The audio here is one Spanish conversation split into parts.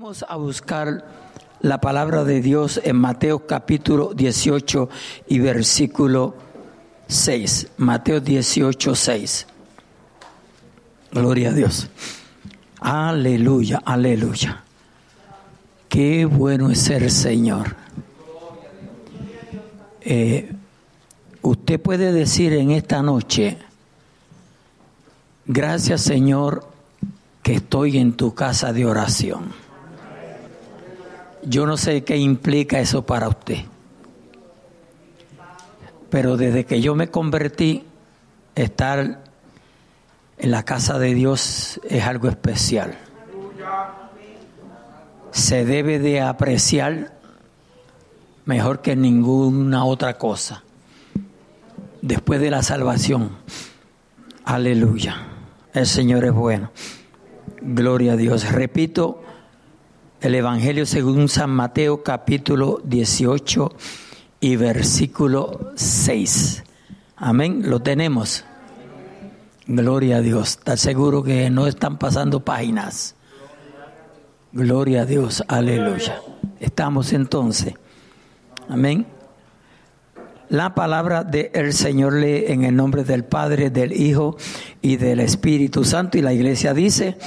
Vamos a buscar la palabra de Dios en Mateo capítulo 18 y versículo 6. Mateo 18, 6. Gloria a Dios. Aleluya, aleluya. Qué bueno es ser Señor. Eh, usted puede decir en esta noche, gracias Señor que estoy en tu casa de oración. Yo no sé qué implica eso para usted, pero desde que yo me convertí, estar en la casa de Dios es algo especial. Se debe de apreciar mejor que ninguna otra cosa. Después de la salvación. Aleluya. El Señor es bueno. Gloria a Dios. Repito, el Evangelio según San Mateo capítulo 18 y versículo 6. Amén. Lo tenemos. Gloria a Dios. ¿Estás seguro que no están pasando páginas? Gloria a Dios. Aleluya. Estamos entonces. Amén. La palabra del Señor lee en el nombre del Padre, del Hijo y del Espíritu Santo. Y la iglesia dice,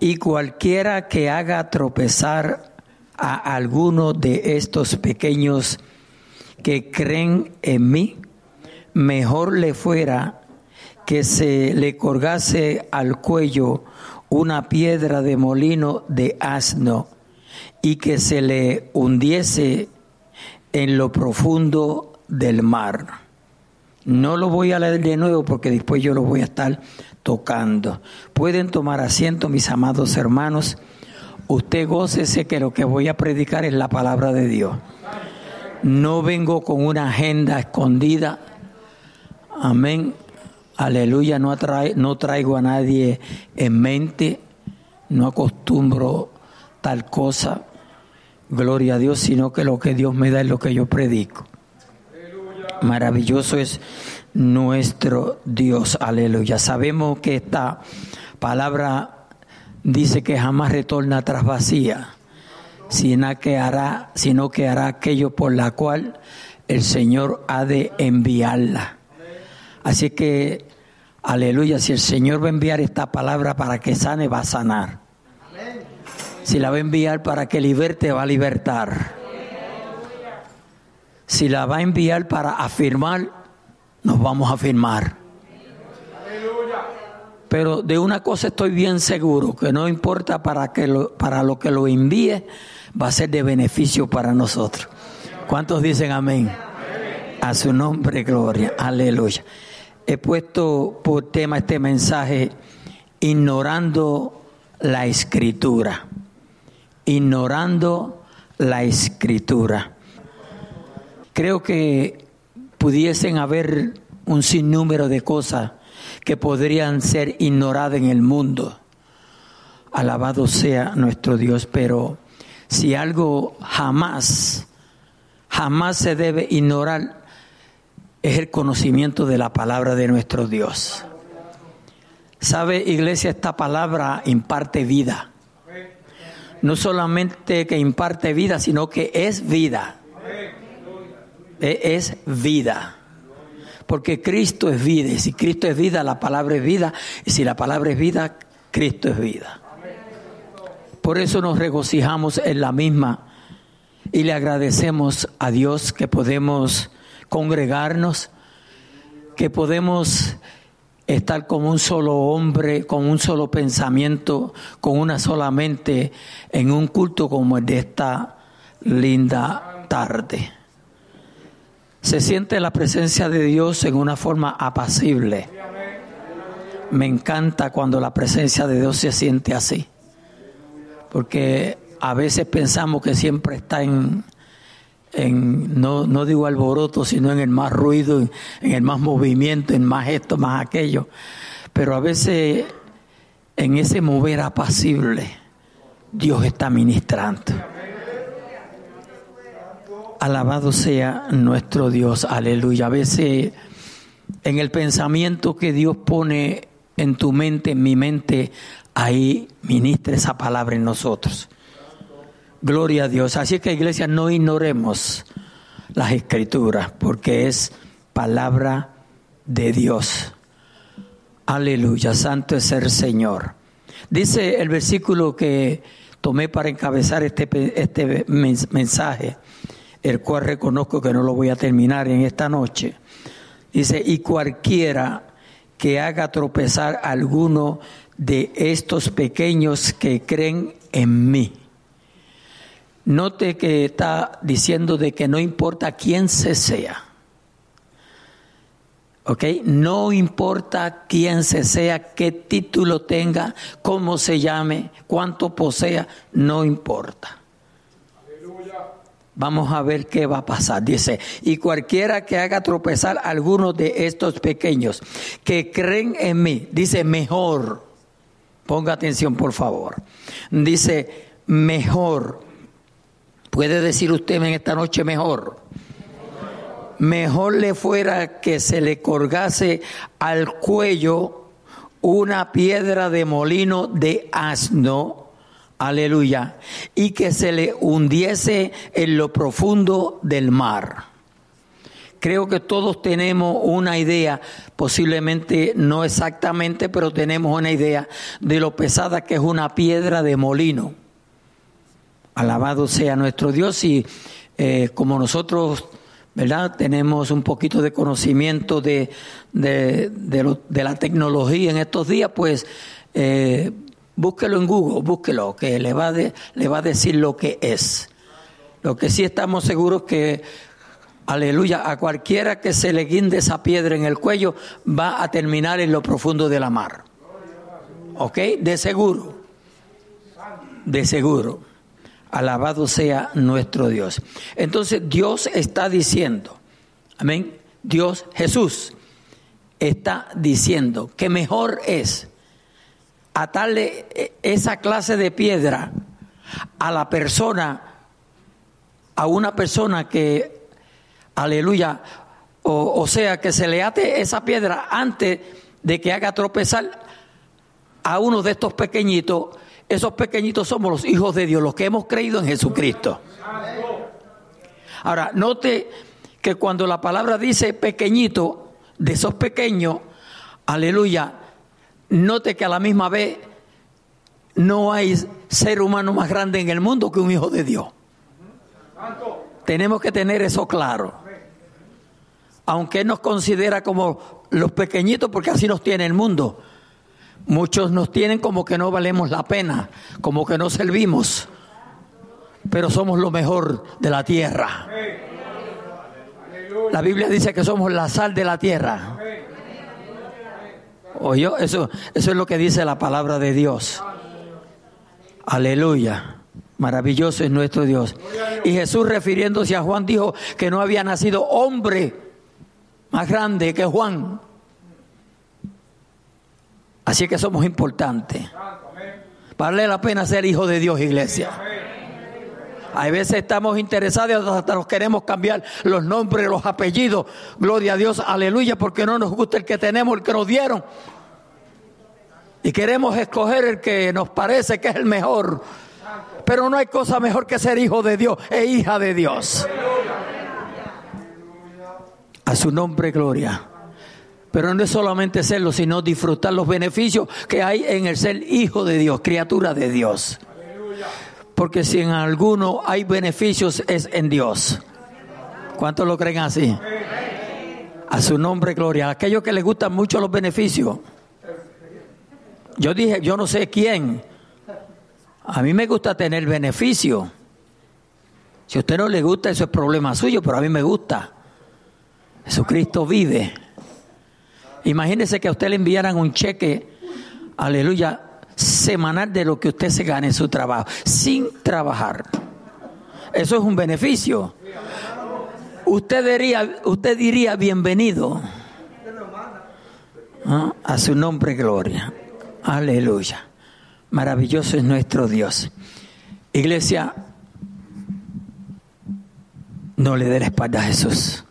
y cualquiera que haga tropezar a alguno de estos pequeños que creen en mí, mejor le fuera que se le colgase al cuello una piedra de molino de asno y que se le hundiese en lo profundo del mar. No lo voy a leer de nuevo porque después yo lo voy a estar tocando. Pueden tomar asiento, mis amados hermanos. Usted gócese que lo que voy a predicar es la palabra de Dios. No vengo con una agenda escondida. Amén. Aleluya. No, no traigo a nadie en mente. No acostumbro tal cosa. Gloria a Dios, sino que lo que Dios me da es lo que yo predico. Maravilloso es nuestro Dios. Aleluya. Sabemos que esta palabra dice que jamás retorna tras vacía, sino que hará, sino que hará aquello por la cual el Señor ha de enviarla. Así que, aleluya, si el Señor va a enviar esta palabra para que sane, va a sanar. Si la va a enviar para que liberte, va a libertar. Si la va a enviar para afirmar, nos vamos a afirmar. Pero de una cosa estoy bien seguro, que no importa para, que para lo que lo envíe, va a ser de beneficio para nosotros. ¿Cuántos dicen amén? A su nombre, gloria. Aleluya. He puesto por tema este mensaje, ignorando la escritura ignorando la escritura. Creo que pudiesen haber un sinnúmero de cosas que podrían ser ignoradas en el mundo. Alabado sea nuestro Dios, pero si algo jamás, jamás se debe ignorar, es el conocimiento de la palabra de nuestro Dios. ¿Sabe, iglesia? Esta palabra imparte vida no solamente que imparte vida, sino que es vida. E, es vida. Porque Cristo es vida. Y si Cristo es vida, la palabra es vida. Y si la palabra es vida, Cristo es vida. Por eso nos regocijamos en la misma y le agradecemos a Dios que podemos congregarnos, que podemos estar con un solo hombre, con un solo pensamiento, con una sola mente en un culto como el de esta linda tarde. Se siente la presencia de Dios en una forma apacible. Me encanta cuando la presencia de Dios se siente así, porque a veces pensamos que siempre está en, en, no, no digo alboroto, sino en el más ruido, en el más movimiento, en más esto, más aquello. Pero a veces en ese mover apacible, Dios está ministrando. Alabado sea nuestro Dios, aleluya. A veces en el pensamiento que Dios pone en tu mente, en mi mente, ahí ministre esa palabra en nosotros. Gloria a Dios. Así que iglesia, no ignoremos las escrituras, porque es palabra de Dios. Aleluya, santo es el Señor. Dice el versículo que tomé para encabezar este, este mensaje, el cual reconozco que no lo voy a terminar en esta noche. Dice, y cualquiera que haga tropezar a alguno de estos pequeños que creen en mí. Note que está diciendo de que no importa quién se sea. ¿Ok? No importa quién se sea, qué título tenga, cómo se llame, cuánto posea, no importa. Vamos a ver qué va a pasar. Dice, y cualquiera que haga tropezar a alguno de estos pequeños que creen en mí, dice mejor, ponga atención por favor, dice mejor ¿Puede decir usted en esta noche mejor? Mejor le fuera que se le colgase al cuello una piedra de molino de asno, aleluya, y que se le hundiese en lo profundo del mar. Creo que todos tenemos una idea, posiblemente no exactamente, pero tenemos una idea de lo pesada que es una piedra de molino. Alabado sea nuestro Dios y eh, como nosotros, ¿verdad? Tenemos un poquito de conocimiento de, de, la tecnología en estos días, pues eh, búsquelo en Google, búsquelo, que le va, a decir lo que es. Lo que sí estamos seguros que, aleluya, a cualquiera que se le guinde esa piedra en el cuello va a terminar en lo profundo de la mar. ¿Ok? De seguro. De seguro. Alabado sea nuestro Dios. Entonces Dios está diciendo, amén, Dios Jesús está diciendo que mejor es atarle esa clase de piedra a la persona, a una persona que, aleluya, o, o sea, que se le ate esa piedra antes de que haga tropezar a uno de estos pequeñitos esos pequeñitos somos los hijos de Dios, los que hemos creído en Jesucristo. Ahora, note que cuando la palabra dice pequeñito, de esos pequeños, aleluya, note que a la misma vez no hay ser humano más grande en el mundo que un hijo de Dios. Tenemos que tener eso claro. Aunque nos considera como los pequeñitos, porque así nos tiene el mundo. Muchos nos tienen como que no valemos la pena, como que no servimos, pero somos lo mejor de la tierra. La Biblia dice que somos la sal de la tierra. Oye, eso, eso es lo que dice la palabra de Dios. Aleluya. Maravilloso es nuestro Dios. Y Jesús refiriéndose a Juan dijo que no había nacido hombre más grande que Juan. Así que somos importantes. Vale la pena ser hijo de Dios, iglesia. Hay veces estamos interesados, hasta nos queremos cambiar los nombres, los apellidos. Gloria a Dios, aleluya, porque no nos gusta el que tenemos, el que nos dieron. Y queremos escoger el que nos parece que es el mejor. Pero no hay cosa mejor que ser hijo de Dios e hija de Dios. A su nombre, gloria. Pero no es solamente serlo, sino disfrutar los beneficios que hay en el ser hijo de Dios, criatura de Dios. Porque si en alguno hay beneficios es en Dios. ¿Cuántos lo creen así? A su nombre, gloria. A aquellos que les gustan mucho los beneficios. Yo dije, yo no sé quién. A mí me gusta tener beneficio. Si a usted no le gusta, eso es problema suyo, pero a mí me gusta. Jesucristo vive. Imagínese que a usted le enviaran un cheque, aleluya, semanal de lo que usted se gane en su trabajo, sin trabajar. Eso es un beneficio. Usted diría, usted diría bienvenido ¿Ah? a su nombre, gloria. Aleluya. Maravilloso es nuestro Dios. Iglesia, no le dé la espalda a Jesús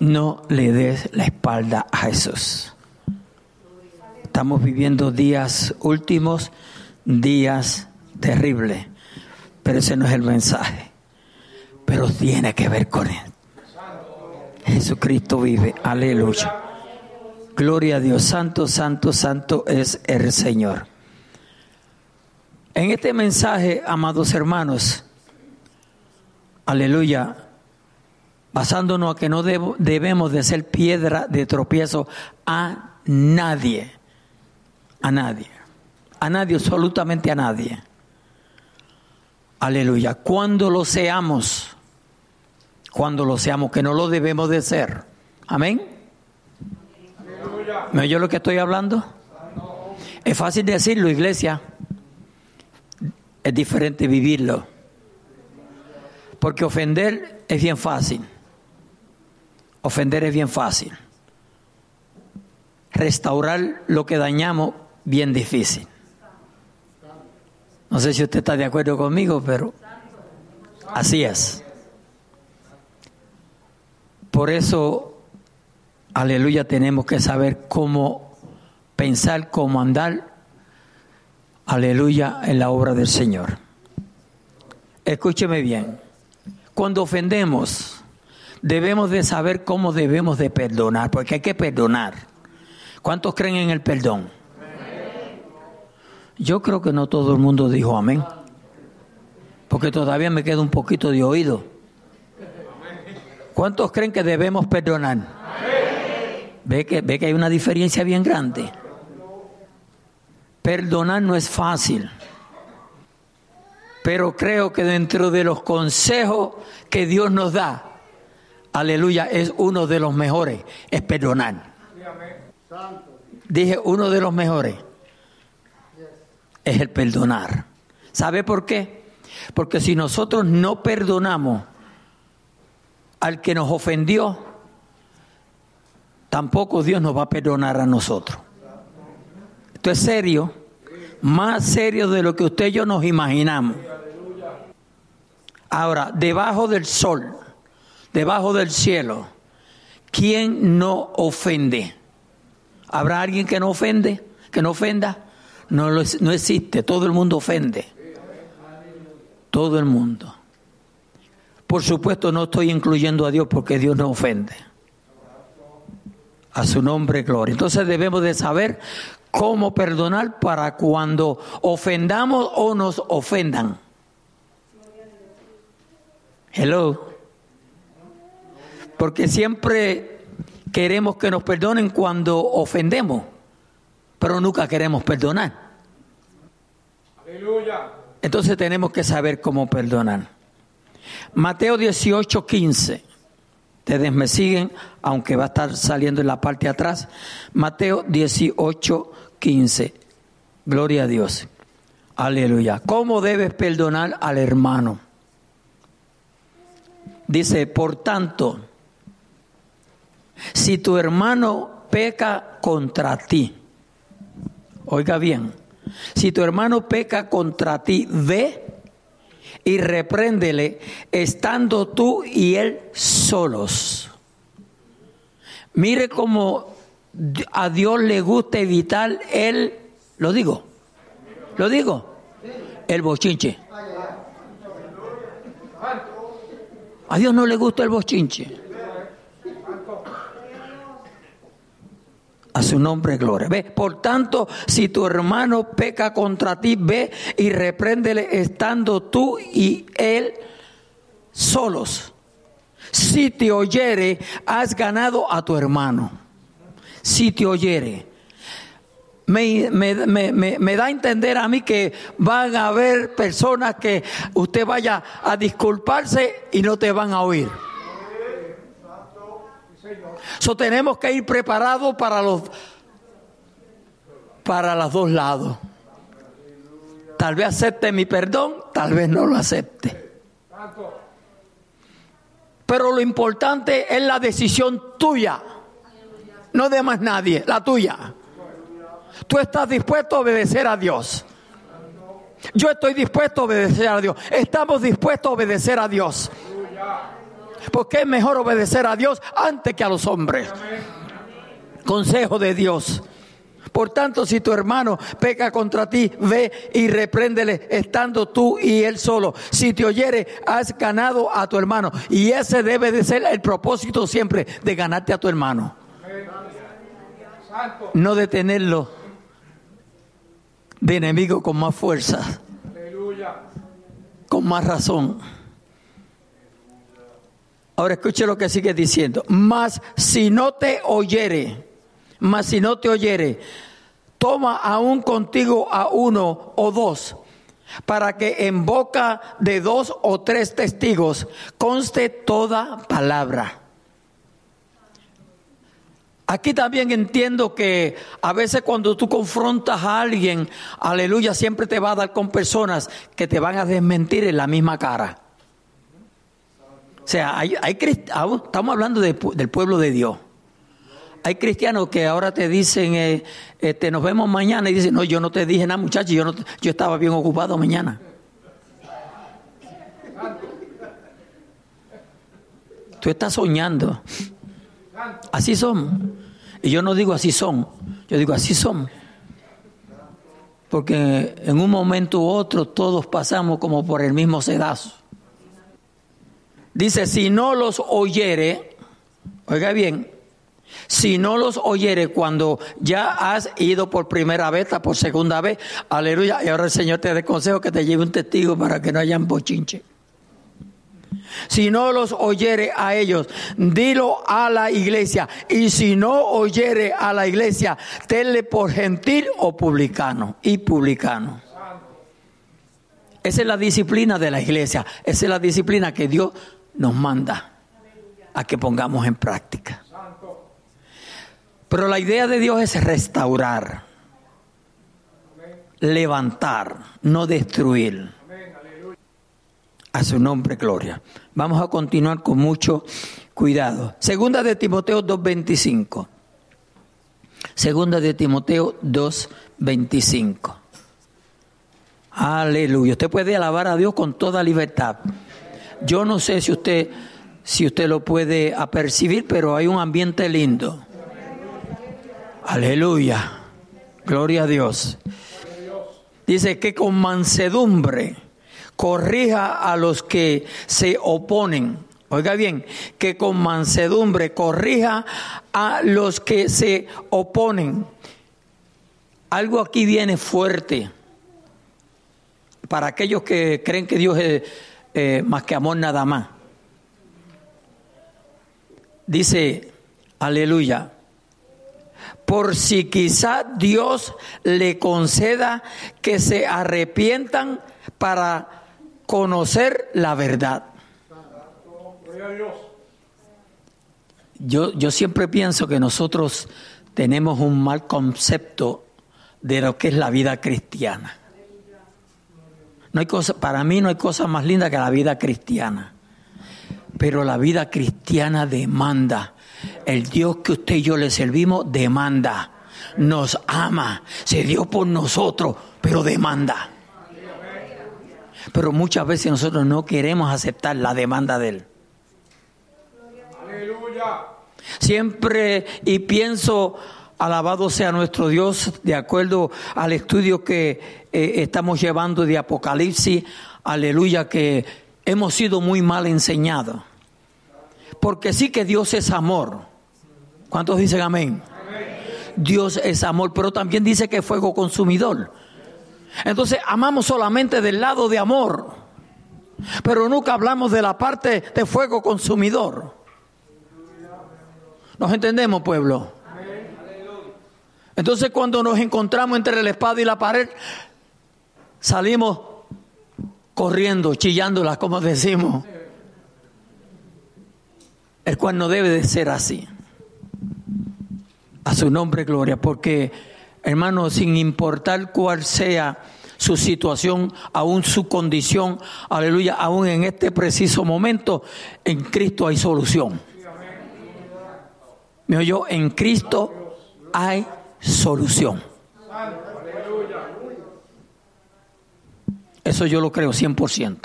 no le des la espalda a Jesús. Estamos viviendo días últimos, días terribles, pero ese no es el mensaje. Pero tiene que ver con él. Jesucristo vive, aleluya. Gloria a Dios, santo, santo, santo es el Señor. En este mensaje, amados hermanos, aleluya, basándonos a que no debemos de ser piedra de tropiezo a nadie, a nadie, a nadie, absolutamente a nadie. Aleluya, cuando lo seamos, cuando lo seamos, que no lo debemos de ser. Amén. ¿Me oye lo que estoy hablando? Es fácil decirlo, iglesia. Es diferente vivirlo. Porque ofender es bien fácil. Ofender es bien fácil. Restaurar lo que dañamos, bien difícil. No sé si usted está de acuerdo conmigo, pero así es. Por eso, aleluya, tenemos que saber cómo pensar, cómo andar, aleluya, en la obra del Señor. Escúcheme bien, cuando ofendemos, debemos de saber cómo debemos de perdonar, porque hay que perdonar. ¿Cuántos creen en el perdón? Yo creo que no todo el mundo dijo amén, porque todavía me queda un poquito de oído. ¿Cuántos creen que debemos perdonar? ¿Ve que, ve que hay una diferencia bien grande. Perdonar no es fácil, pero creo que dentro de los consejos que Dios nos da, aleluya, es uno de los mejores, es perdonar. Dije, uno de los mejores es el perdonar. ¿Sabe por qué? Porque si nosotros no perdonamos al que nos ofendió, tampoco Dios nos va a perdonar a nosotros. Esto es serio, más serio de lo que usted y yo nos imaginamos. Ahora, debajo del sol, debajo del cielo, ¿quién no ofende? ¿Habrá alguien que no ofende? ¿Que no ofenda? No, no existe, todo el mundo ofende. Todo el mundo. Por supuesto no estoy incluyendo a Dios porque Dios no ofende. A su nombre, gloria. Entonces debemos de saber cómo perdonar para cuando ofendamos o nos ofendan. Hello. Porque siempre queremos que nos perdonen cuando ofendemos pero nunca queremos perdonar. Aleluya. Entonces tenemos que saber cómo perdonar. Mateo 18, 15. Ustedes me siguen, aunque va a estar saliendo en la parte atrás. Mateo 18, 15. Gloria a Dios. Aleluya. ¿Cómo debes perdonar al hermano? Dice, por tanto, si tu hermano peca contra ti, Oiga bien, si tu hermano peca contra ti, ve y repréndele estando tú y él solos. Mire cómo a Dios le gusta evitar el, lo digo, lo digo, el bochinche. A Dios no le gusta el bochinche. A su nombre gloria. Ve, por tanto, si tu hermano peca contra ti, ve y repréndele estando tú y él solos. Si te oyere, has ganado a tu hermano. Si te oyere. Me, me, da a entender a mí que van a haber personas que usted vaya a disculparse y no te van a oír. So tenemos que ir preparados para los para los dos lados. Tal vez acepte mi perdón, tal vez no lo acepte. Pero lo importante es la decisión tuya, no de más nadie, la tuya. Tú estás dispuesto a obedecer a Dios. Yo estoy dispuesto a obedecer a Dios. Estamos dispuestos a obedecer a Dios. Porque es mejor obedecer a Dios antes que a los hombres. Consejo de Dios. Por tanto, si tu hermano peca contra ti, ve y repréndele estando tú y él solo. Si te oyere, has ganado a tu hermano. Y ese debe de ser el propósito siempre de ganarte a tu hermano. No de tenerlo de enemigo con más fuerza, con más razón. Ahora escuche lo que sigue diciendo. Mas si no te oyere, mas si no te oyere, toma aún contigo a uno o dos, para que en boca de dos o tres testigos conste toda palabra. Aquí también entiendo que a veces cuando tú confrontas a alguien, aleluya, siempre te va a dar con personas que te van a desmentir en la misma cara. O sea, hay, estamos hablando del pueblo de Dios. Hay cristianos que ahora te dicen, eh, este, nos vemos mañana y dicen, no, yo no te dije nada muchachos, yo, no, yo estaba bien ocupado mañana. Tú estás soñando. Así son. Y yo no digo así son, yo digo así son. Porque en un momento u otro todos pasamos como por el mismo sedazo. Dice, si no los oyere, oiga bien, si no los oyere cuando ya has ido por primera vez, por segunda vez, aleluya, y ahora el Señor te dé consejo que te lleve un testigo para que no hayan bochinche. Si no los oyere a ellos, dilo a la iglesia. Y si no oyere a la iglesia, tenle por gentil o publicano y publicano. Esa es la disciplina de la iglesia. Esa es la disciplina que Dios nos manda a que pongamos en práctica. Pero la idea de Dios es restaurar, levantar, no destruir. A su nombre, gloria. Vamos a continuar con mucho cuidado. Segunda de Timoteo 2.25. Segunda de Timoteo 2.25. Aleluya. Usted puede alabar a Dios con toda libertad. Yo no sé si usted, si usted lo puede apercibir, pero hay un ambiente lindo. Aleluya. Gloria a Dios. Dice que con mansedumbre corrija a los que se oponen. Oiga bien, que con mansedumbre corrija a los que se oponen. Algo aquí viene fuerte para aquellos que creen que Dios eh, más que amor nada más. Dice, aleluya, por si quizá Dios le conceda que se arrepientan para conocer la verdad. Yo, yo siempre pienso que nosotros tenemos un mal concepto de lo que es la vida cristiana. No hay cosa, para mí no hay cosa más linda que la vida cristiana. Pero la vida cristiana demanda. El Dios que usted y yo le servimos demanda. Nos ama. Se dio por nosotros, pero demanda. Pero muchas veces nosotros no queremos aceptar la demanda de Él. Aleluya. Siempre y pienso, alabado sea nuestro Dios, de acuerdo al estudio que eh, estamos llevando de Apocalipsis, aleluya, que hemos sido muy mal enseñados. Porque sí que Dios es amor. ¿Cuántos dicen amén? amén? Dios es amor, pero también dice que es fuego consumidor. Entonces amamos solamente del lado de amor, pero nunca hablamos de la parte de fuego consumidor. ¿Nos entendemos, pueblo? Entonces cuando nos encontramos entre la espada y la pared, salimos corriendo, chillándolas, como decimos. El cual no debe de ser así. A su nombre, gloria, porque hermano, sin importar cuál sea su situación, aún su condición, aleluya, aún en este preciso momento, en Cristo hay solución. Me oyó, en Cristo hay solución. Eso yo lo creo 100%.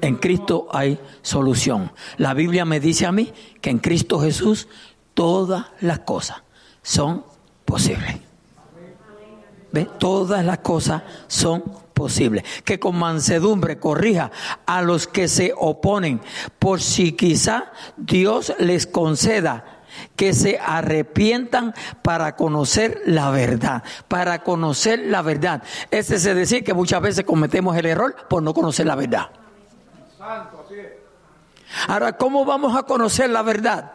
En Cristo hay solución. La Biblia me dice a mí que en Cristo Jesús todas las cosas son posibles. ¿Ve? Todas las cosas son posibles. Que con mansedumbre corrija a los que se oponen, por si quizá Dios les conceda que se arrepientan para conocer la verdad, para conocer la verdad. Ese es decir que muchas veces cometemos el error por no conocer la verdad. Ahora, ¿cómo vamos a conocer la verdad?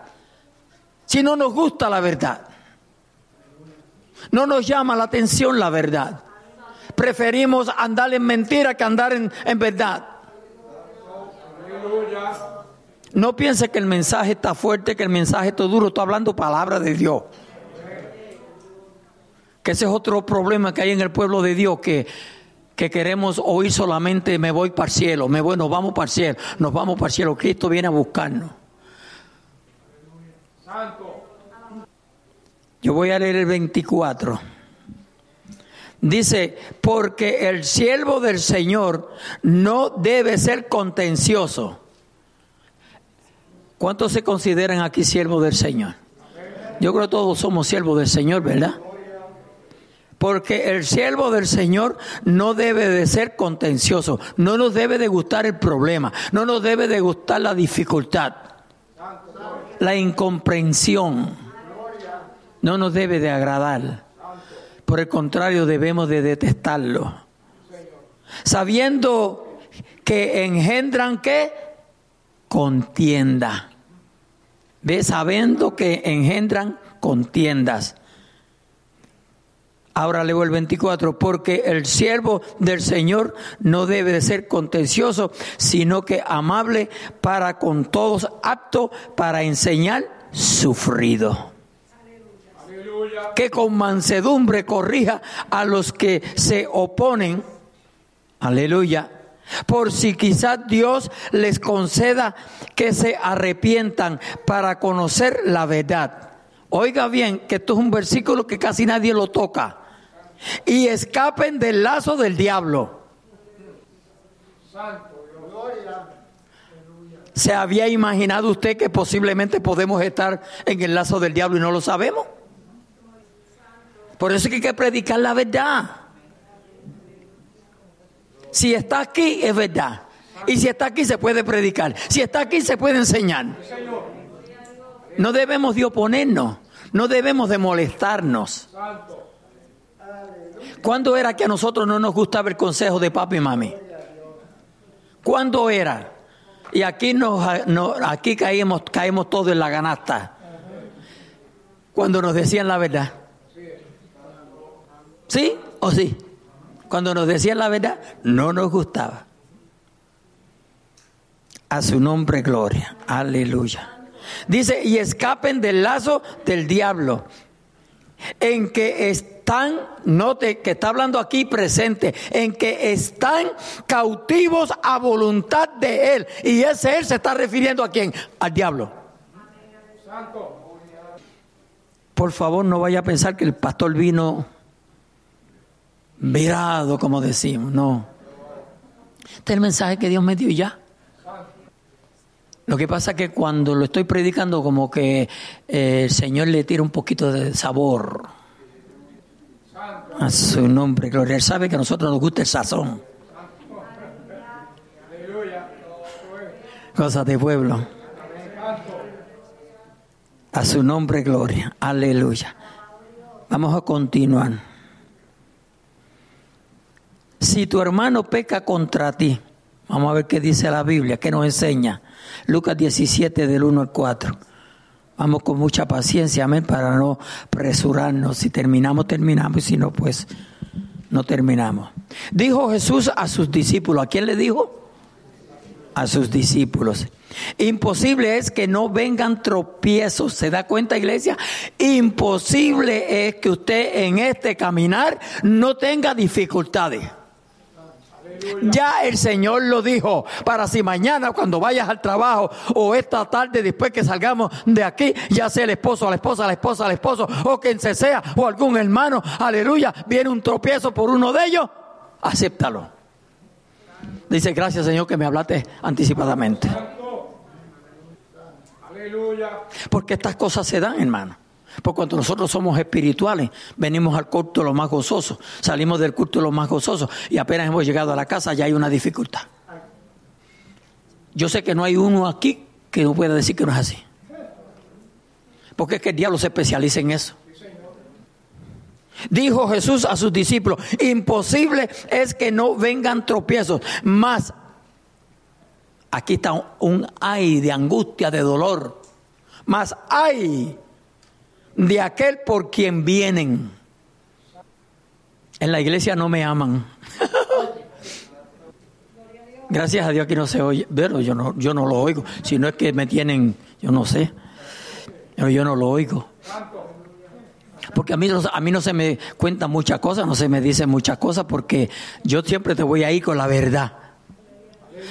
Si no nos gusta la verdad. No nos llama la atención la verdad. Preferimos andar en mentira que andar en, en verdad. No piense que el mensaje está fuerte, que el mensaje está duro. Estoy hablando palabra de Dios. Que ese es otro problema que hay en el pueblo de Dios, que, que queremos oír solamente me voy para el cielo, me voy, nos vamos para el cielo, nos vamos para el cielo. Cristo viene a buscarnos. Yo voy a leer el 24. Dice, porque el siervo del Señor no debe ser contencioso ¿Cuántos se consideran aquí siervos del Señor? Yo creo que todos somos siervos del Señor, ¿verdad? Porque el siervo del Señor no debe de ser contencioso, no nos debe de gustar el problema, no nos debe de gustar la dificultad, la incomprensión, no nos debe de agradar. Por el contrario, debemos de detestarlo. Sabiendo que engendran qué? Contienda. Ve sabiendo que engendran contiendas. Ahora leo el 24, porque el siervo del Señor no debe de ser contencioso, sino que amable para con todos, apto para enseñar, sufrido. Que con mansedumbre corrija a los que se oponen. Aleluya por si quizás Dios les conceda que se arrepientan para conocer la verdad. Oiga bien, que esto es un versículo que casi nadie lo toca. Y escapen del lazo del diablo. ¿Se había imaginado usted que posiblemente podemos estar en el lazo del diablo y no lo sabemos? Por eso es que hay que predicar la verdad. Si está aquí es verdad. Y si está aquí se puede predicar. Si está aquí se puede enseñar. No debemos de oponernos. No debemos de molestarnos. ¿Cuándo era que a nosotros no nos gustaba el consejo de papi y mami? ¿Cuándo era? Y aquí nos, aquí caímos, caímos todos en la ganasta. Cuando nos decían la verdad. ¿Sí o sí? Cuando nos decían la verdad, no nos gustaba. A su nombre, gloria. Aleluya. Dice, y escapen del lazo del diablo, en que están, note que está hablando aquí presente, en que están cautivos a voluntad de Él. Y ese Él se está refiriendo a quién? Al diablo. Por favor, no vaya a pensar que el pastor vino virado, como decimos, no. Este es el mensaje que Dios me dio ya. Lo que pasa es que cuando lo estoy predicando, como que eh, el Señor le tira un poquito de sabor a su nombre, gloria. Él sabe que a nosotros nos gusta el sazón. Cosas de pueblo. A su nombre, gloria. Aleluya. Vamos a continuar si tu hermano peca contra ti, vamos a ver qué dice la Biblia, qué nos enseña. Lucas 17 del 1 al 4. Vamos con mucha paciencia, amén, para no presurarnos. Si terminamos, terminamos, y si no, pues no terminamos. Dijo Jesús a sus discípulos, ¿a quién le dijo? A sus discípulos. Imposible es que no vengan tropiezos. ¿Se da cuenta, iglesia? Imposible es que usted en este caminar no tenga dificultades. Ya el Señor lo dijo, para si mañana cuando vayas al trabajo o esta tarde después que salgamos de aquí, ya sea el esposo, la esposa, la esposa, el esposo o quien se sea o algún hermano, aleluya, viene un tropiezo por uno de ellos, acéptalo. Dice, gracias Señor que me hablaste anticipadamente. Porque estas cosas se dan, hermano. Porque cuando nosotros somos espirituales, venimos al culto lo más gozoso, salimos del culto lo más gozoso y apenas hemos llegado a la casa ya hay una dificultad. Yo sé que no hay uno aquí que no pueda decir que no es así. Porque es que el diablo se especializa en eso. Dijo Jesús a sus discípulos, imposible es que no vengan tropiezos, más aquí está un ay de angustia, de dolor, más ay de aquel por quien vienen. En la iglesia no me aman. Gracias a Dios que no se oye, yo no, yo no lo oigo, si no es que me tienen, yo no sé, pero yo no lo oigo. Porque a mí, a mí no se me cuentan muchas cosas, no se me dicen muchas cosas, porque yo siempre te voy a ir con la verdad.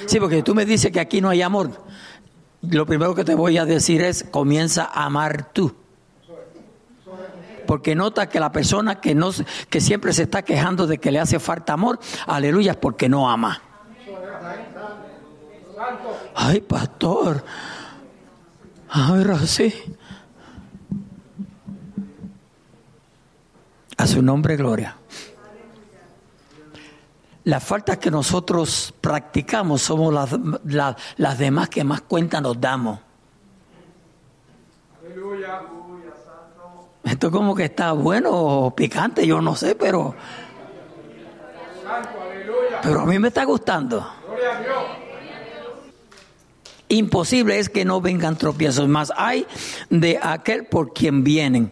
Sí, porque tú me dices que aquí no hay amor. Lo primero que te voy a decir es, comienza a amar tú. Porque nota que la persona que, no, que siempre se está quejando de que le hace falta amor, aleluya, es porque no ama. Ay, pastor. Ahora sí. A su nombre, gloria. Las faltas que nosotros practicamos somos las, las, las demás que más cuenta nos damos. Aleluya. Esto como que está bueno o picante, yo no sé, pero. Pero a mí me está gustando. Imposible es que no vengan tropiezos más. Hay de aquel por quien vienen.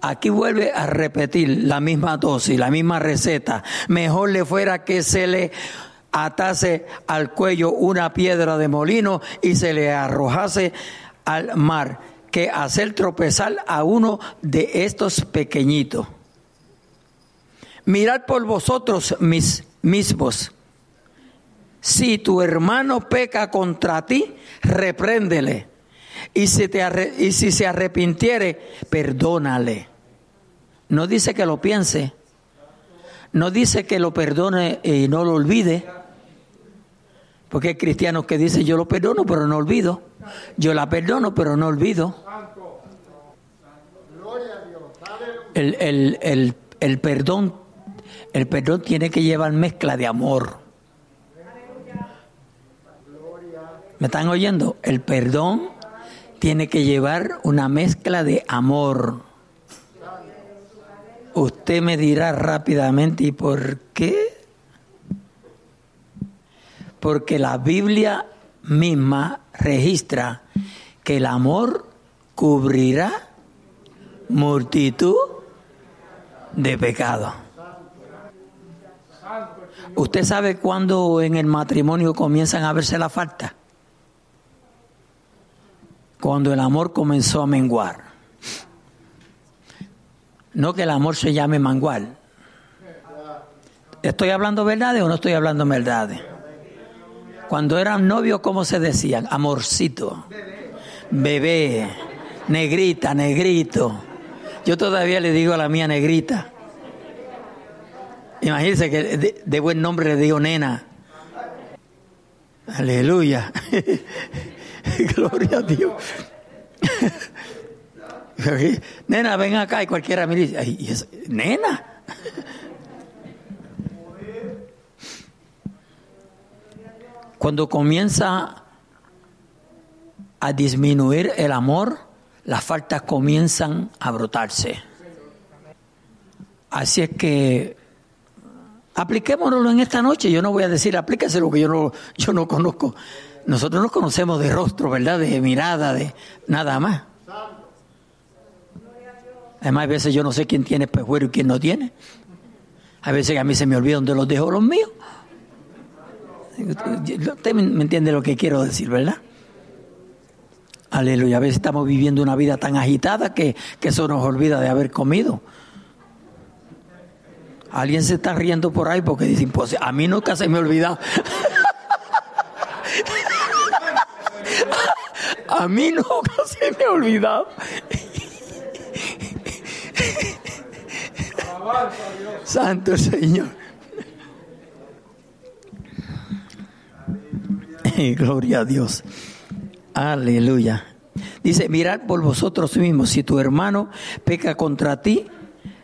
Aquí vuelve a repetir la misma dosis, la misma receta. Mejor le fuera que se le atase al cuello una piedra de molino y se le arrojase al mar, que hacer tropezar a uno de estos pequeñitos. Mirad por vosotros mis mismos. Si tu hermano peca contra ti, repréndele y si, te y si se arrepintiere, perdónale. No dice que lo piense, no dice que lo perdone y no lo olvide, porque hay cristianos que dicen yo lo perdono pero no olvido, yo la perdono pero no olvido. El, el, el, el perdón, el perdón tiene que llevar mezcla de amor. ¿Me están oyendo? El perdón tiene que llevar una mezcla de amor. Usted me dirá rápidamente, ¿y por qué? Porque la Biblia misma registra que el amor cubrirá multitud de pecados. ¿Usted sabe cuándo en el matrimonio comienzan a verse la falta? cuando el amor comenzó a menguar. No que el amor se llame mangual. ¿Estoy hablando verdades o no estoy hablando verdades? Cuando eran novios, ¿cómo se decían? Amorcito, bebé, negrita, negrito. Yo todavía le digo a la mía negrita. Imagínense que de, buen nombre le digo nena. Aleluya. Gloria a Dios. nena, ven acá y cualquiera me dice, Ay, nena. Cuando comienza a disminuir el amor, las faltas comienzan a brotarse. Así es que apliquémonoslo en esta noche. Yo no voy a decir aplíquese lo que yo no, yo no conozco. Nosotros nos conocemos de rostro, ¿verdad? De mirada, de nada más. Además, a veces yo no sé quién tiene espejuelo y quién no tiene. A veces a mí se me olvida dónde los dejo los míos. Usted me entiende lo que quiero decir, ¿verdad? Aleluya. A veces estamos viviendo una vida tan agitada que, que eso nos olvida de haber comido. Alguien se está riendo por ahí porque dice, pues a mí nunca se me ha olvidado. A mí nunca se me ha olvidado. Santo Señor. Gloria a Dios. Aleluya. Dice, mirad por vosotros mismos, si tu hermano peca contra ti,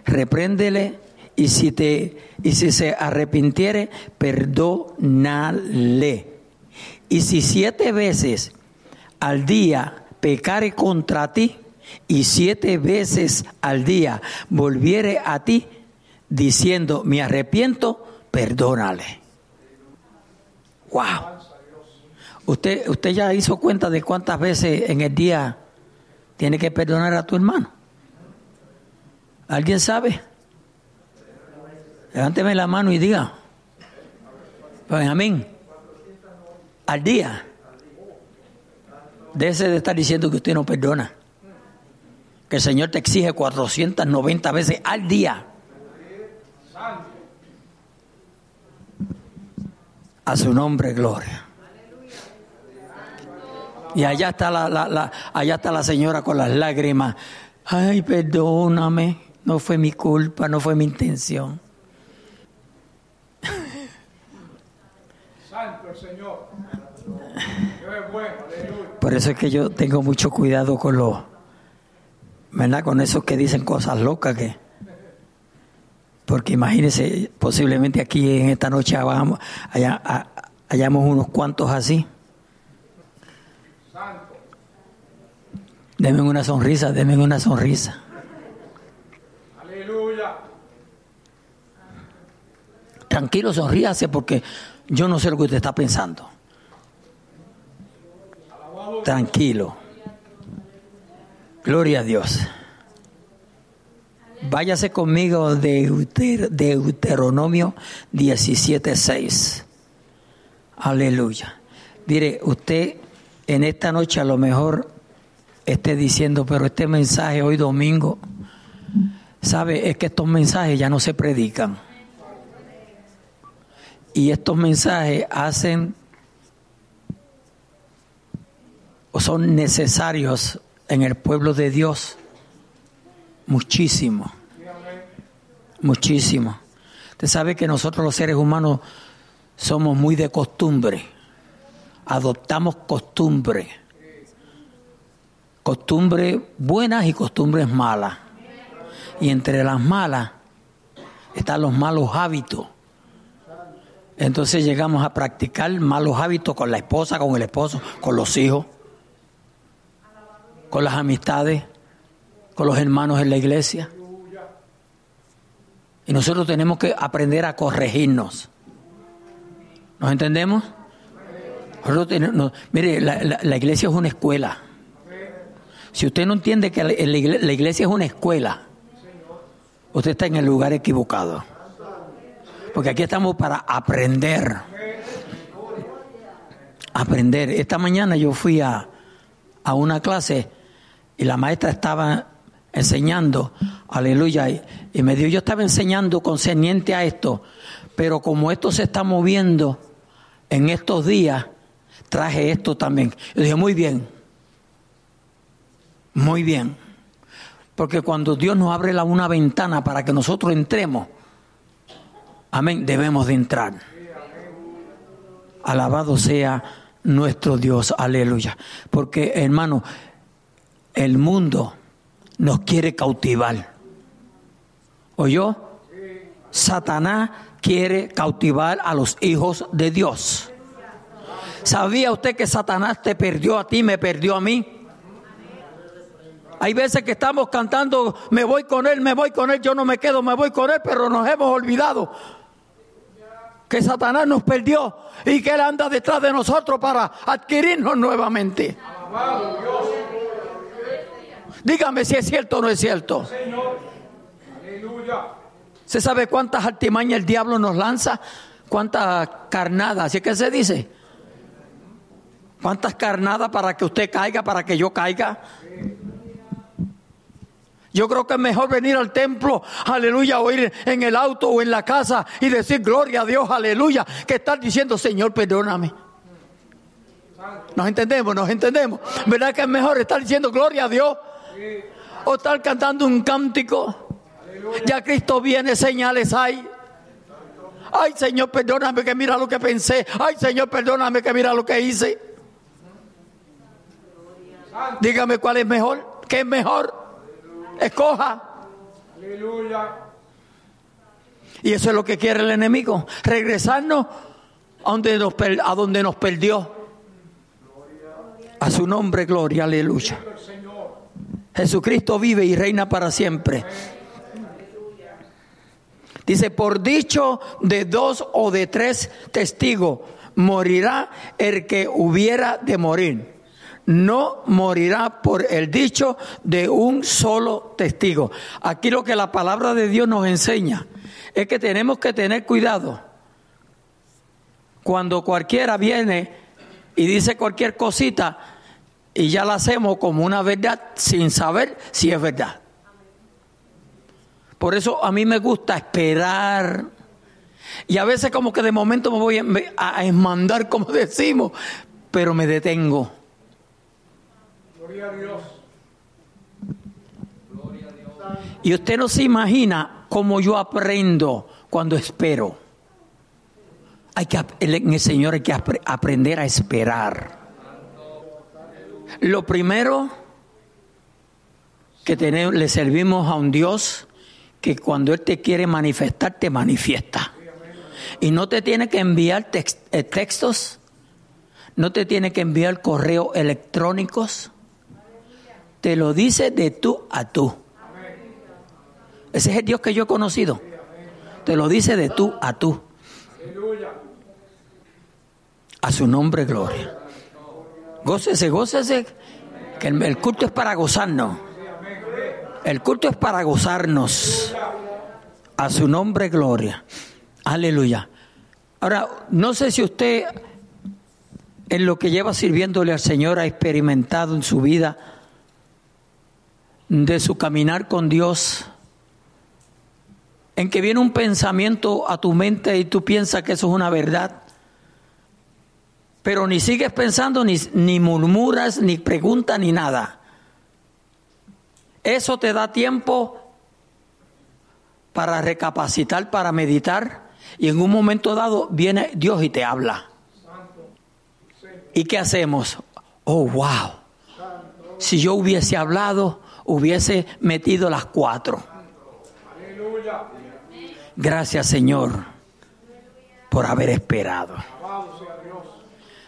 repréndele y si te y si se arrepintiere, perdónale. Y si siete veces al día pecare contra ti y siete veces al día volviere a ti diciendo, me arrepiento, perdónale. Wow. ¿Usted, usted ya hizo cuenta de cuántas veces en el día tiene que perdonar a tu hermano? ¿Alguien sabe? Levánteme la mano y diga. Benjamín, al día. Debe de estar diciendo que usted no perdona. Que el Señor te exige 490 veces al día. A su nombre, gloria. Y allá está la, la, allá está la señora con las lágrimas. Ay, perdóname, no fue mi culpa, no fue mi intención. Santo el Señor. Por eso es que yo tengo mucho cuidado con los, ¿verdad? Con esos que dicen cosas locas que, porque imagínense, posiblemente aquí en esta noche hagamos, hayamos unos cuantos así. Denme una sonrisa, denme una sonrisa. Aleluya. Tranquilo, sonríase porque yo no sé lo que usted está pensando. Tranquilo. Gloria a Dios. Váyase conmigo de Deuteronomio 17.6. Aleluya. Mire, usted en esta noche a lo mejor esté diciendo, pero este mensaje hoy domingo, ¿sabe? Es que estos mensajes ya no se predican. Y estos mensajes hacen o son necesarios en el pueblo de Dios muchísimo. Muchísimo. Usted sabe que nosotros los seres humanos somos muy de costumbre. Adoptamos costumbre costumbres buenas y costumbres malas. Y entre las malas están los malos hábitos. Entonces llegamos a practicar malos hábitos con la esposa, con el esposo, con los hijos, con las amistades, con los hermanos en la iglesia. Y nosotros tenemos que aprender a corregirnos. ¿Nos entendemos? mire, la iglesia es una escuela. Si usted no entiende que la iglesia es una escuela, usted está en el lugar equivocado. Porque aquí estamos para aprender. Aprender. Esta mañana yo fui a, a una clase y la maestra estaba enseñando, aleluya, y, me dijo, yo estaba enseñando concerniente a esto, pero como esto se está moviendo en estos días, traje esto también. Yo dije, muy bien, muy bien. Porque cuando Dios nos abre la, una ventana para que nosotros entremos, amén, debemos de entrar. Alabado sea nuestro Dios, aleluya. Porque hermano, el mundo nos quiere cautivar. ¿Oyó? Satanás quiere cautivar a los hijos de Dios. ¿Sabía usted que Satanás te perdió a ti, me perdió a mí? Hay veces que estamos cantando, me voy con Él, me voy con Él, yo no me quedo, me voy con Él, pero nos hemos olvidado que Satanás nos perdió y que Él anda detrás de nosotros para adquirirnos nuevamente. Dígame si es cierto o no es cierto. ¿Se sabe cuántas artimañas el diablo nos lanza? ¿Cuántas carnadas? ¿Así que se dice? ¿Cuántas carnadas para que usted caiga, para que yo caiga? Yo creo que es mejor venir al templo, aleluya, o ir en el auto o en la casa y decir gloria a Dios, aleluya, que estar diciendo Señor, perdóname. Nos entendemos, nos entendemos. ¿Verdad que es mejor estar diciendo gloria a Dios? O estar cantando un cántico. Ya Cristo viene, señales hay. Ay Señor, perdóname que mira lo que pensé. Ay Señor, perdóname que mira lo que hice. Dígame cuál es mejor. ¿Qué es mejor? Escoja. Aleluya. Y eso es lo que quiere el enemigo. Regresarnos a donde nos, a donde nos perdió. A su nombre, gloria, aleluya. Jesucristo vive y reina para siempre. Dice, por dicho de dos o de tres testigos, morirá el que hubiera de morir. No morirá por el dicho de un solo testigo. Aquí lo que la palabra de Dios nos enseña es que tenemos que tener cuidado. Cuando cualquiera viene y dice cualquier cosita y ya la hacemos como una verdad sin saber si es verdad. Por eso a mí me gusta esperar. Y a veces como que de momento me voy a, esmandar, como decimos, pero me detengo. Gloria a Dios. Y usted no se imagina cómo yo aprendo cuando espero. Hay que, en el Señor hay que apre- aprender a esperar. Lo primero que tenemos, le servimos a un Dios que cuando Él te quiere manifestar, te manifiesta. Y no te tiene que enviar eh, textos, no te tiene que enviar correos electrónicos, te lo dice de tú a tú. Ese es el Dios que yo he conocido. Te lo dice de tú a tú. A su nombre, gloria. Gócese, gócese. Que el culto es para gozarnos. El culto es para gozarnos. A su nombre, gloria. Aleluya. Ahora, no sé si usted en lo que lleva sirviéndole al Señor ha experimentado en su vida de su caminar con Dios, en que viene un pensamiento a tu mente y tú piensas que eso es una verdad, pero ni sigues pensando, ni, ni murmuras, ni preguntas, ni nada. Eso te da tiempo para recapacitar, para meditar, y en un momento dado viene Dios y te habla. ¿Y qué hacemos? Oh, wow. Si yo hubiese hablado, hubiese metido las cuatro. Gracias, Señor, por haber esperado.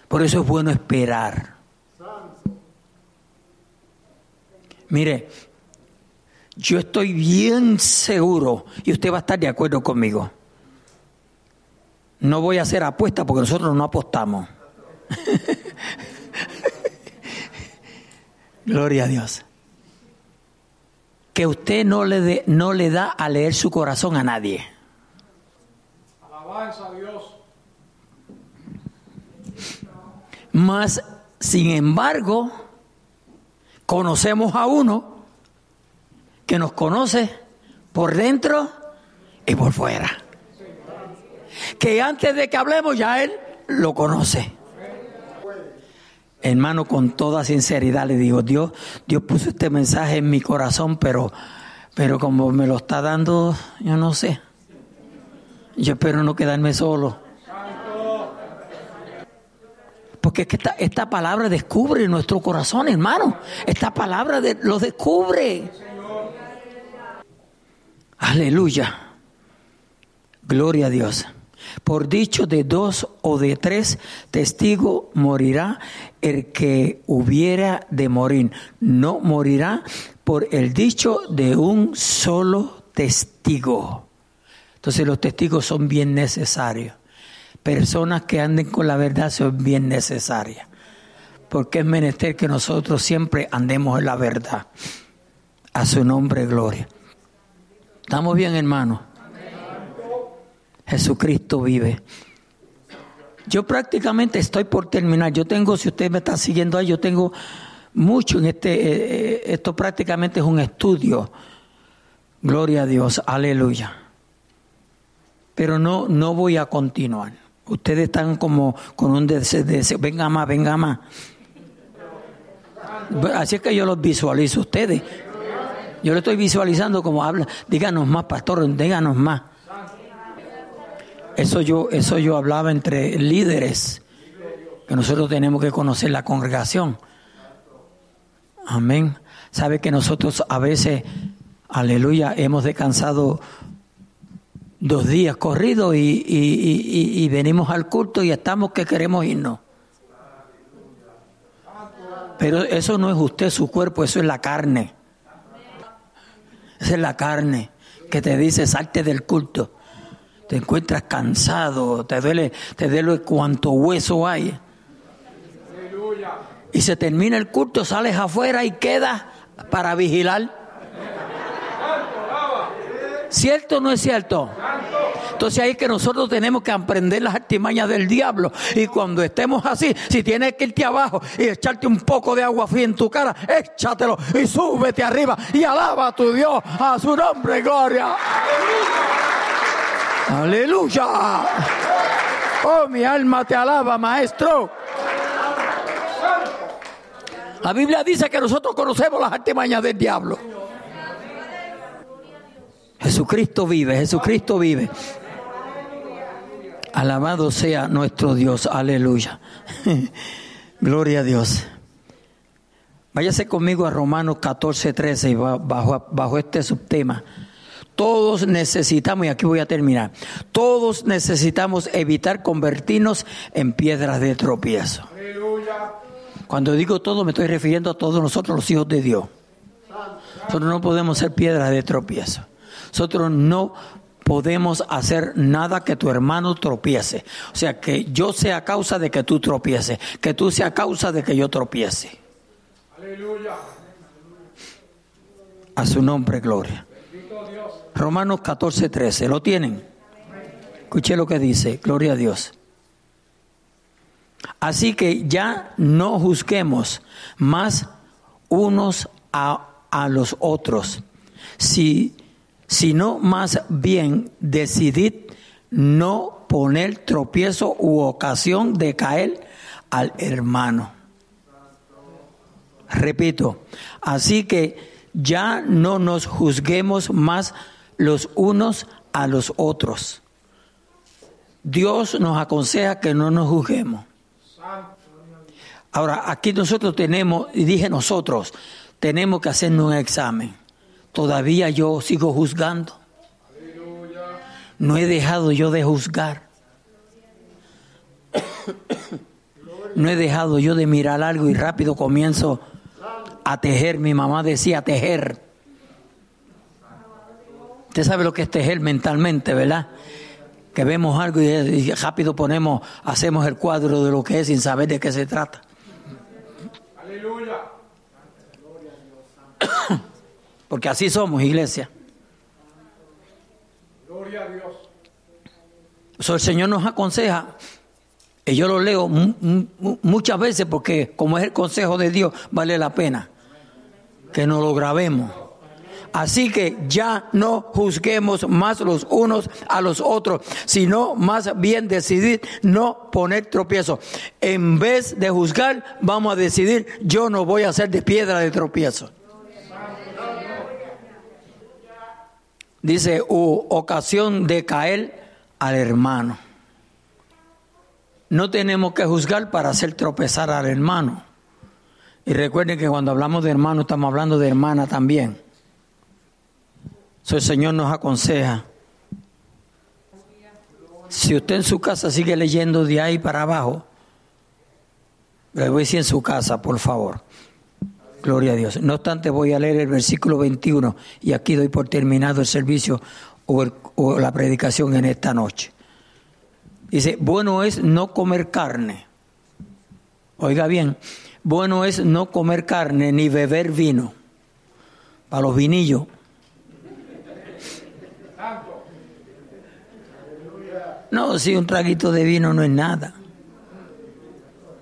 Por eso es bueno esperar. Mire, yo estoy bien seguro, y usted va a estar de acuerdo conmigo. No voy a hacer apuesta porque nosotros no apostamos. Gloria a Dios. Que usted no le, dé- no le da a leer su corazón a nadie. Alabanza a Dios. Mas, sin embargo, conocemos a uno que nos conoce por dentro y por fuera. Que antes de que hablemos ya Él lo conoce. Hermano, con toda sinceridad le digo, Dios, Dios puso este mensaje en mi corazón, pero, pero como me lo está dando, yo no sé. Yo espero no quedarme solo. Porque es que esta, esta palabra descubre nuestro corazón, hermano. Esta palabra de- lo descubre. Aleluya. Gloria a Dios. Por dicho de dos o de tres testigos morirá el que hubiera de morir. No morirá por el dicho de un solo testigo. Entonces los testigos son bien necesarios. Personas que anden con la verdad son bien necesarias. Porque es menester que nosotros siempre andemos en la verdad. A su nombre, gloria. ¿Estamos bien, hermanos? Jesucristo vive. Yo prácticamente estoy por terminar. Yo tengo, si usted me está siguiendo ahí, yo tengo mucho en este, eh, eh, esto prácticamente es un estudio. Gloria a Dios, aleluya. Pero no, no voy a continuar. Ustedes están como con un deseo, deseo, venga más, venga más. Así es que yo los visualizo a ustedes. Yo lo estoy visualizando como habla. Díganos más, pastor, díganos más. Eso yo, eso yo hablaba entre líderes, que nosotros tenemos que conocer la congregación. Amén. Sabe que nosotros a veces, aleluya, hemos descansado dos días corridos y, y- y- y venimos al culto y estamos que queremos irnos. Pero eso no es usted, su cuerpo, eso es la carne. Esa es la carne que te dice salte del culto. Te encuentras cansado, te duele, te duele cuanto hueso hay. Y se termina el culto, sales afuera y quedas para vigilar. ¿Cierto o no es cierto? Entonces ahí es que nosotros tenemos que aprender las artimañas del diablo. Y cuando estemos así, si tienes que irte abajo y echarte un poco de agua fría en tu cara, échatelo y súbete arriba y alaba a tu Dios, a su nombre, gloria. Oh, mi alma te alaba, maestro. La Biblia dice que nosotros conocemos las artimañas del diablo. Jesucristo vive, Jesucristo vive. Alabado sea nuestro Dios, aleluya. Gloria a Dios. Váyase conmigo a Romanos 14, 13, y ba- bajo, bajo este subtema. Todos necesitamos, y aquí voy a terminar, todos necesitamos evitar convertirnos en piedras de tropiezo. Cuando digo todo, me estoy refiriendo a todos nosotros los hijos de Dios. Nosotros no podemos ser piedras de tropiezo. Nosotros no podemos hacer nada que tu hermano tropiece. O sea, que yo sea causa de que tú tropieces, que tú sea causa de que yo tropiece. Aleluya. A su nombre, gloria. Romanos 14, 13. ¿Lo tienen? Escuché lo que dice. Gloria a Dios. Así que ya no juzguemos más unos a, a los otros, si, sino más bien decidid no poner tropiezo u ocasión de caer al hermano. Repito, así que ya no nos juzguemos más los unos a los otros. Dios nos aconseja que no nos juzguemos. Ahora, aquí nosotros tenemos, y dije nosotros, tenemos que hacernos un examen. Todavía yo sigo juzgando. No he dejado yo de juzgar. No he dejado yo de mirar algo y rápido comienzo a tejer. Mi mamá decía tejer. Usted sabe lo que es tejer mentalmente, ¿verdad? Que vemos algo y, rápido ponemos, hacemos el cuadro de lo que es sin saber de qué se trata. Aleluya. Porque así somos, iglesia. Gloria a Dios. So, el Señor nos aconseja, y yo lo leo mu- mu- muchas veces porque como es el consejo de Dios, vale la pena que nos lo grabemos. Así que ya no juzguemos más los unos a los otros, sino más bien decidir no poner tropiezo. En vez de juzgar, vamos a decidir, yo no voy a ser de piedra de tropiezo. Dice, u ocasión de caer al hermano. No tenemos que juzgar para hacer tropezar al hermano. Y recuerden que cuando hablamos de hermano estamos hablando de hermana también. So, el Señor nos aconseja. Si usted en su casa sigue leyendo de ahí para abajo, le voy a decir en su casa, por favor. Gloria a Dios. No obstante, voy a leer el versículo 21 y aquí doy por terminado el servicio o, o la predicación en esta noche. Dice, bueno es no comer carne. Oiga bien, bueno es no comer carne ni beber vino. Para los vinillos. No, si un traguito de vino no es nada.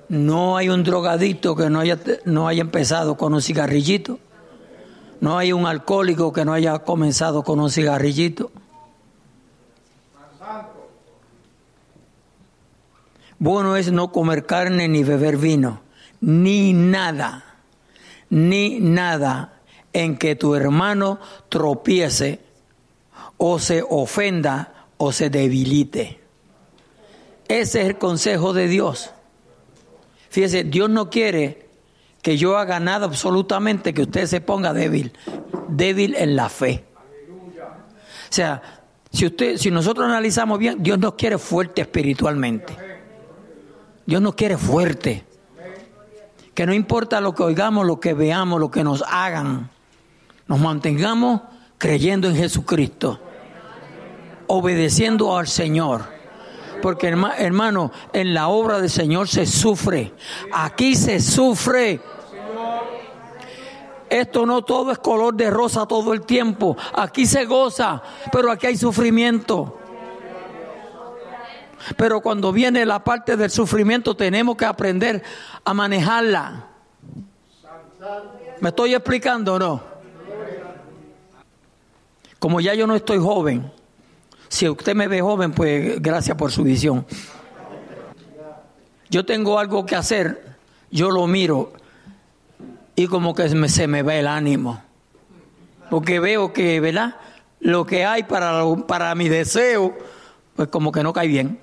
No hay un drogadicto que no haya, no haya empezado con un cigarrillito. No hay un alcohólico que no haya comenzado con un cigarrillito. Bueno es no comer carne ni beber vino, ni nada, ni nada en que tu hermano tropiece o se ofenda o se debilite. Ese es el consejo de Dios. Fíjese, Dios no quiere que yo haga nada absolutamente que usted se ponga débil, débil en la fe. O sea, si usted, si nosotros analizamos bien, Dios nos quiere fuerte espiritualmente. Dios nos quiere fuerte. Que no importa lo que oigamos, lo que veamos, lo que nos hagan, nos mantengamos creyendo en Jesucristo, obedeciendo al Señor. Porque hermano, en la obra del Señor se sufre. Aquí se sufre. Esto no todo es color de rosa todo el tiempo. Aquí se goza, pero aquí hay sufrimiento. Pero cuando viene la parte del sufrimiento tenemos que aprender a manejarla. ¿Me estoy explicando o no? Como ya yo no estoy joven, si usted me ve joven, pues gracias por su visión. Yo tengo algo que hacer, yo lo miro y como que se me va el ánimo. Porque veo que, ¿verdad? Lo que hay para, para mi deseo, pues como que no cae bien.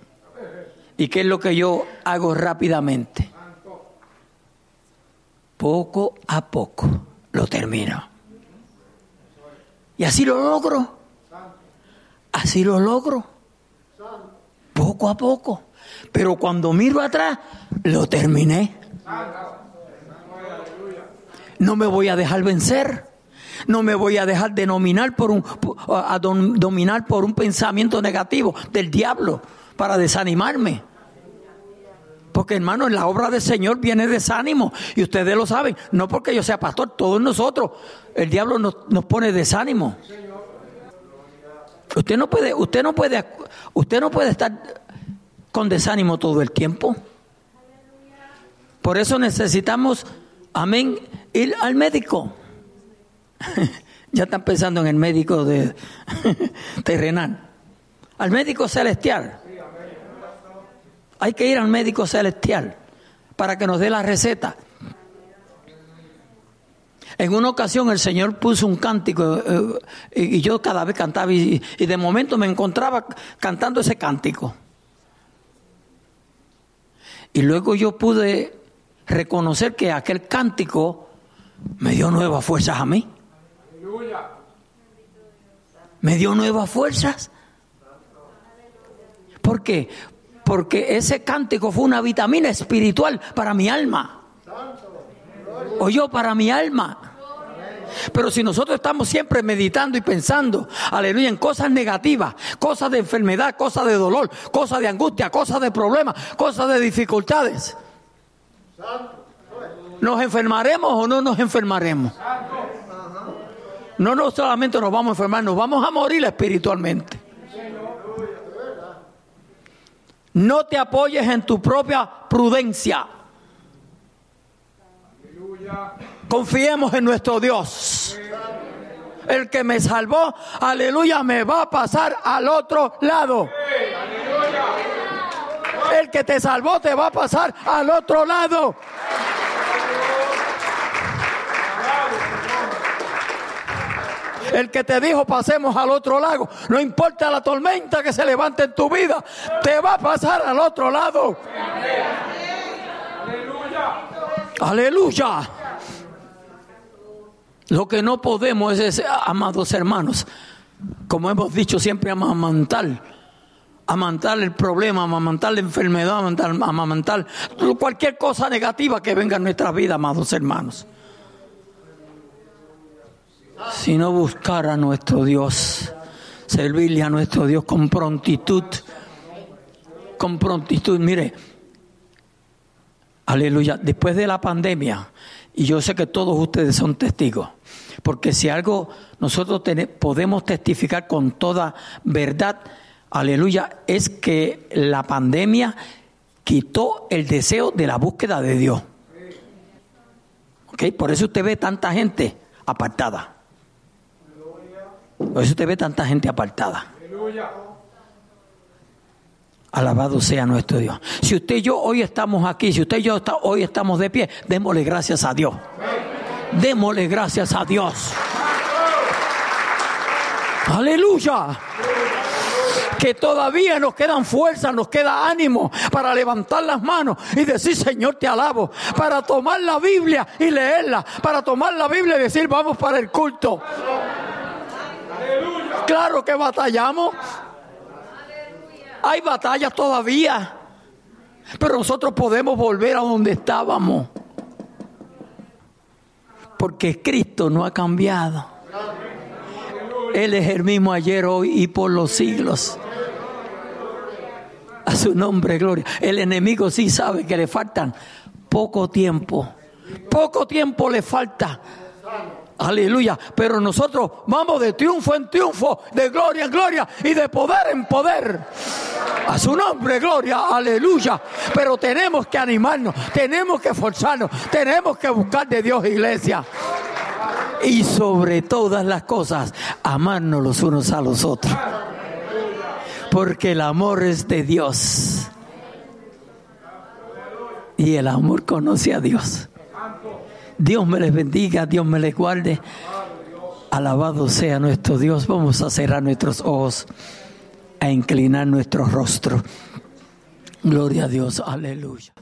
¿Y qué es lo que yo hago rápidamente? Poco a poco lo termino. Y así lo logro. Así lo logro. Poco a poco. Pero cuando miro atrás, lo terminé. No me voy a dejar vencer. No me voy a dejar denominar por un, dominar por un pensamiento negativo del diablo para desanimarme. Porque hermano, en la obra del Señor viene desánimo. Y ustedes lo saben. No porque yo sea pastor, todos nosotros. El diablo nos, nos pone desánimo. Usted no puede, usted no puede, usted no puede estar con desánimo todo el tiempo. Por eso necesitamos, amén, ir al médico. ya están pensando en el médico de terrenal. Al médico celestial. Hay que ir al médico celestial para que nos dé la receta. En una ocasión el Señor puso un cántico eh, y yo cada vez cantaba y, de momento me encontraba cantando ese cántico. Y luego yo pude reconocer que aquel cántico me dio nuevas fuerzas a mí. Me dio nuevas fuerzas. ¿Por qué? Porque ese cántico fue una vitamina espiritual para mi alma. O yo para mi alma. Pero si nosotros estamos siempre meditando y pensando, aleluya, en cosas negativas, cosas de enfermedad, cosas de dolor, cosas de angustia, cosas de problemas, cosas de dificultades, ¿nos enfermaremos o no nos enfermaremos? No, no solamente nos vamos a enfermar, nos vamos a morir espiritualmente. No te apoyes en tu propia prudencia. Confiemos en nuestro Dios. El que me salvó, aleluya, me va a pasar al otro lado. El que te salvó te va a pasar al otro lado. El que te dijo pasemos al otro lado, no importa la tormenta que se levante en tu vida, te va a pasar al otro lado. Aleluya. Aleluya. Lo que no podemos es, amados hermanos, como hemos dicho siempre, amamantar. Amamantar el problema, amamantar la enfermedad, amamantar, amamantar cualquier cosa negativa que venga en nuestra vida, amados hermanos sino buscar a nuestro Dios, servirle a nuestro Dios con prontitud, con prontitud. Mire, aleluya, después de la pandemia, y yo sé que todos ustedes son testigos, porque si algo nosotros podemos testificar con toda verdad, aleluya, es que la pandemia quitó el deseo de la búsqueda de Dios. ¿Okay? Por eso usted ve tanta gente apartada. Por eso usted ve tanta gente apartada. Alabado sea nuestro Dios. Si usted y yo hoy estamos aquí, si usted y yo hoy estamos de pie, démosle gracias a Dios. Démosle gracias a Dios. Aleluya. que todavía nos quedan fuerzas, nos queda ánimo para levantar las manos y decir, Señor, te alabo, para tomar la Biblia y leerla, para tomar la Biblia y decir, vamos para el culto. Claro que batallamos. Hay batallas todavía. Pero nosotros podemos volver a donde estábamos. Porque Cristo no ha cambiado. Él es el mismo ayer, hoy y por los siglos. A su nombre, gloria. El enemigo sí sabe que le faltan poco tiempo. Poco tiempo le falta. Aleluya. Pero nosotros vamos de triunfo en triunfo, de gloria en gloria y de poder en poder. A su nombre, gloria, aleluya. Pero tenemos que animarnos, tenemos que esforzarnos, tenemos que buscar de Dios, iglesia. Y sobre todas las cosas, amarnos los unos a los otros. Porque el amor es de Dios. Y el amor conoce a Dios. Dios me les bendiga, Dios me les guarde. Alabado sea nuestro Dios. Vamos a cerrar nuestros ojos, a inclinar nuestro rostro. Gloria a Dios, aleluya.